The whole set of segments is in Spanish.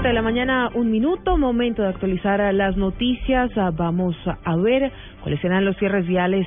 7 de la mañana, un minuto, momento de actualizar las noticias. Ah, Vamos a ver cuáles serán los cierres viales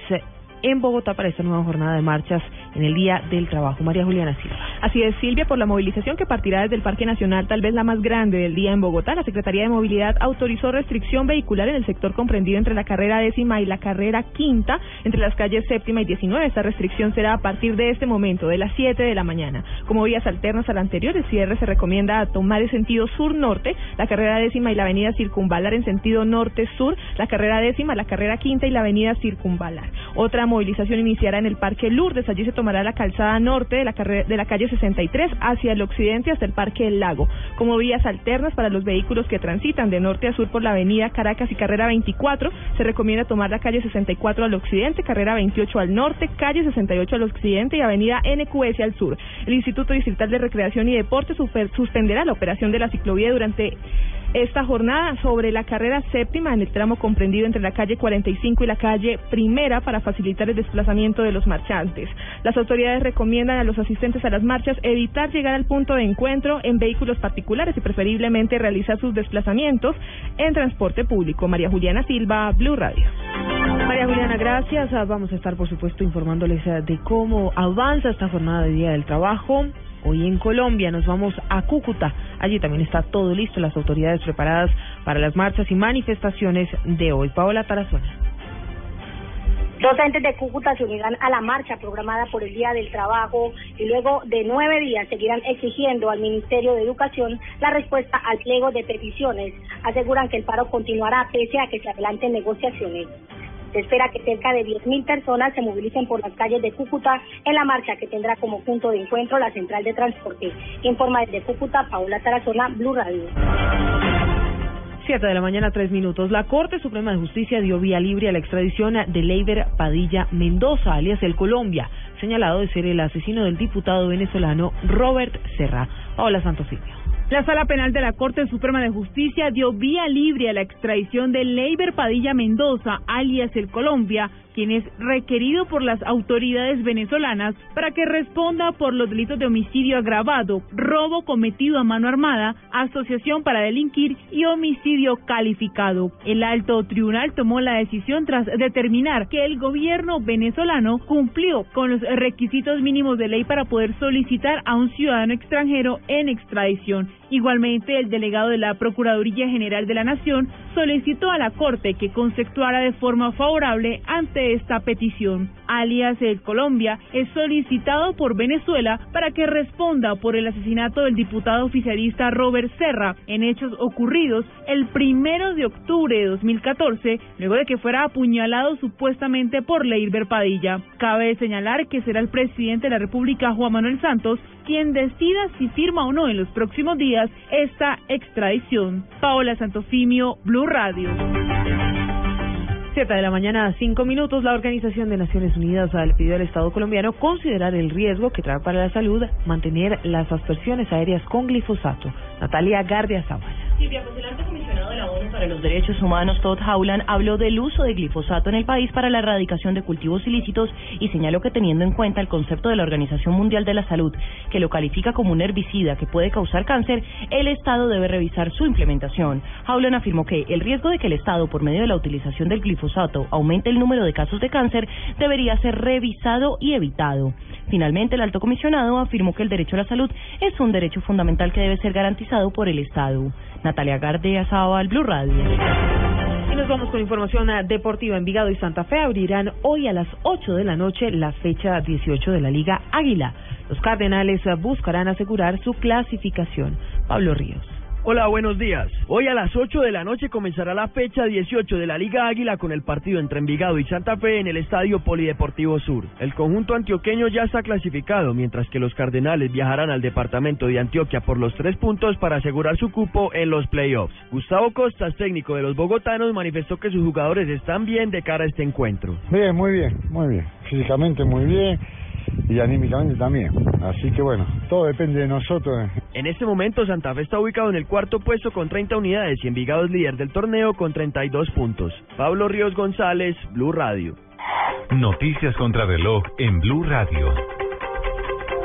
en Bogotá para esta nueva jornada de marchas en el Día del Trabajo. María Juliana Silva. Así es, Silvia, por la movilización que partirá desde el Parque Nacional, tal vez la más grande del día en Bogotá, la Secretaría de Movilidad autorizó restricción vehicular en el sector comprendido entre la carrera décima y la carrera quinta, entre las calles séptima y 19. Esta restricción será a partir de este momento, de las 7 de la mañana. Como vías alternas a la anterior, el cierre se recomienda tomar el sentido sur-norte, la carrera décima y la avenida circunvalar en sentido norte-sur, la carrera décima, la carrera quinta y la avenida circunvalar. Otra movilización iniciará en el Parque Lourdes. Allí se tomará la calzada norte de la, de la calle 63 hacia el occidente hasta el Parque El Lago. Como vías alternas para los vehículos que transitan de norte a sur por la avenida Caracas y carrera 24, se recomienda tomar la calle 64 al occidente, carrera 28 al norte, calle 68 al occidente y avenida NQS al sur. El Instituto Distrital de Recreación y Deporte super- suspenderá la operación de la ciclovía durante esta jornada sobre la carrera séptima en el tramo comprendido entre la calle 45 y la calle Primera para facilitar el desplazamiento de los marchantes. Las autoridades recomiendan a los asistentes a las marchas evitar llegar al punto de encuentro en vehículos particulares y preferiblemente realizar sus desplazamientos en transporte público. María Juliana Silva, Blue Radio. María Juliana, gracias. Ah, Vamos a estar, por supuesto, informándoles ah, de cómo avanza esta jornada de Día del Trabajo. Hoy en Colombia nos vamos a Cúcuta. Allí también está todo listo, las autoridades preparadas para las marchas y manifestaciones de hoy. Paola Tarazona. Docentes de Cúcuta se unirán a la marcha programada por el Día del Trabajo y luego de nueve días seguirán exigiendo al Ministerio de Educación la respuesta al pliego de peticiones. Aseguran que el paro continuará pese a que se adelanten negociaciones. Se espera que cerca de 10.000 personas se movilicen por las calles de Cúcuta en la marcha que tendrá como punto de encuentro la central de transporte. Informa desde Cúcuta, Paula Tarazona, Blue Radio. 7 de la mañana, tres minutos. La Corte Suprema de Justicia dio vía libre a la extradición de Leiber Padilla Mendoza, alias el Colombia, señalado de ser el asesino del diputado venezolano Robert Serra. Paola Santofimio. La Sala Penal de la Corte Suprema de Justicia dio vía libre a la extradición de Leiber Padilla Mendoza, alias el Colombia, quien es requerido por las autoridades venezolanas para que responda por los delitos de homicidio agravado, robo cometido a mano armada, asociación para delinquir y homicidio calificado. El alto tribunal tomó la decisión tras determinar que el gobierno venezolano cumplió con los requisitos mínimos de ley para poder solicitar a un ciudadano extranjero en extradición. Igualmente, el delegado de la Procuraduría General de la Nación solicitó a la Corte que conceptuara de forma favorable ante esta petición. Alias el Colombia es solicitado por Venezuela para que responda por el asesinato del diputado oficialista Robert Serra en hechos ocurridos el primero de octubre de 2014, luego de que fuera apuñalado supuestamente por Leiber Padilla. Cabe señalar que será el presidente de la República, Juan Manuel Santos, quien decida si firma o no en los próximos días esta extradición. Paola Santofimio, Blue Radio. 7 de la mañana, cinco minutos. La Organización de Naciones Unidas le pidió al Estado colombiano considerar el riesgo que trae para la salud mantener las aspersiones aéreas con glifosato. Natalia Gardia Zavala. Silvia, pues el alto comisionado de la ONU para los Derechos Humanos, Todd Howland, habló del uso de glifosato en el país para la erradicación de cultivos ilícitos y señaló que teniendo en cuenta el concepto de la Organización Mundial de la Salud, que lo califica como un herbicida que puede causar cáncer, el Estado debe revisar su implementación. Howland afirmó que el riesgo de que el Estado, por medio de la utilización del glifosato, aumente el número de casos de cáncer, debería ser revisado y evitado. Finalmente, el alto comisionado afirmó que el derecho a la salud es un derecho fundamental que debe ser garantizado por el Estado. Natalia Gardea Zabal, Blue Radio. Y nos vamos con información ah, deportiva. Envigado y Santa Fe abrirán hoy a las 8 de la noche la fecha 18 de la Liga Águila. Los Cardenales ah, buscarán asegurar su clasificación. Pablo Ríos. Hola, buenos días. Hoy a las 8 de la noche comenzará la fecha 18 de la Liga Águila con el partido entre Envigado y Santa Fe en el Estadio Polideportivo Sur. El conjunto antioqueño ya está clasificado, mientras que los Cardenales viajarán al departamento de Antioquia por los tres puntos para asegurar su cupo en los playoffs. Gustavo Costas, técnico de los bogotanos, manifestó que sus jugadores están bien de cara a este encuentro. Bien, muy bien, muy bien. Físicamente muy bien y anímicamente también. Así que bueno, todo depende de nosotros. En este momento Santa Fe está ubicado en el cuarto puesto con 30 unidades y Envigado es líder del torneo con 32 puntos. Pablo Ríos González, Blue Radio. Noticias contra reloj en Blue Radio.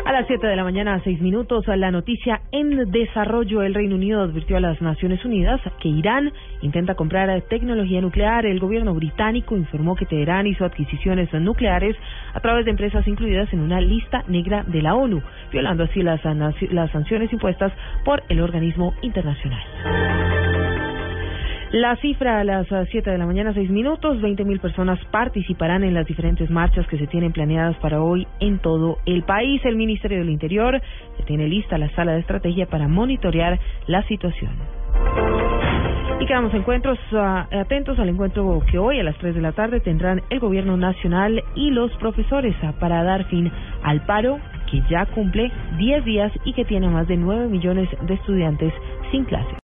A las 7 de la mañana, a 6 minutos, la noticia en desarrollo, el Reino Unido advirtió a las Naciones Unidas que Irán intenta comprar tecnología nuclear. El gobierno británico informó que Teherán hizo adquisiciones nucleares a través de empresas incluidas en una lista negra de la ONU, violando así las, sanciones impuestas por el organismo internacional. La cifra a las 7 de la mañana, 6 minutos, 20 mil personas participarán en las diferentes marchas que se tienen planeadas para hoy en todo el país. El Ministerio del Interior tiene lista la sala de estrategia para monitorear la situación. Y quedamos encuentros ah, atentos al encuentro que hoy a las 3 de la tarde tendrán el Gobierno Nacional y los profesores ah, para dar fin al paro que ya cumple 10 días y que tiene más de 9 millones de estudiantes sin clase.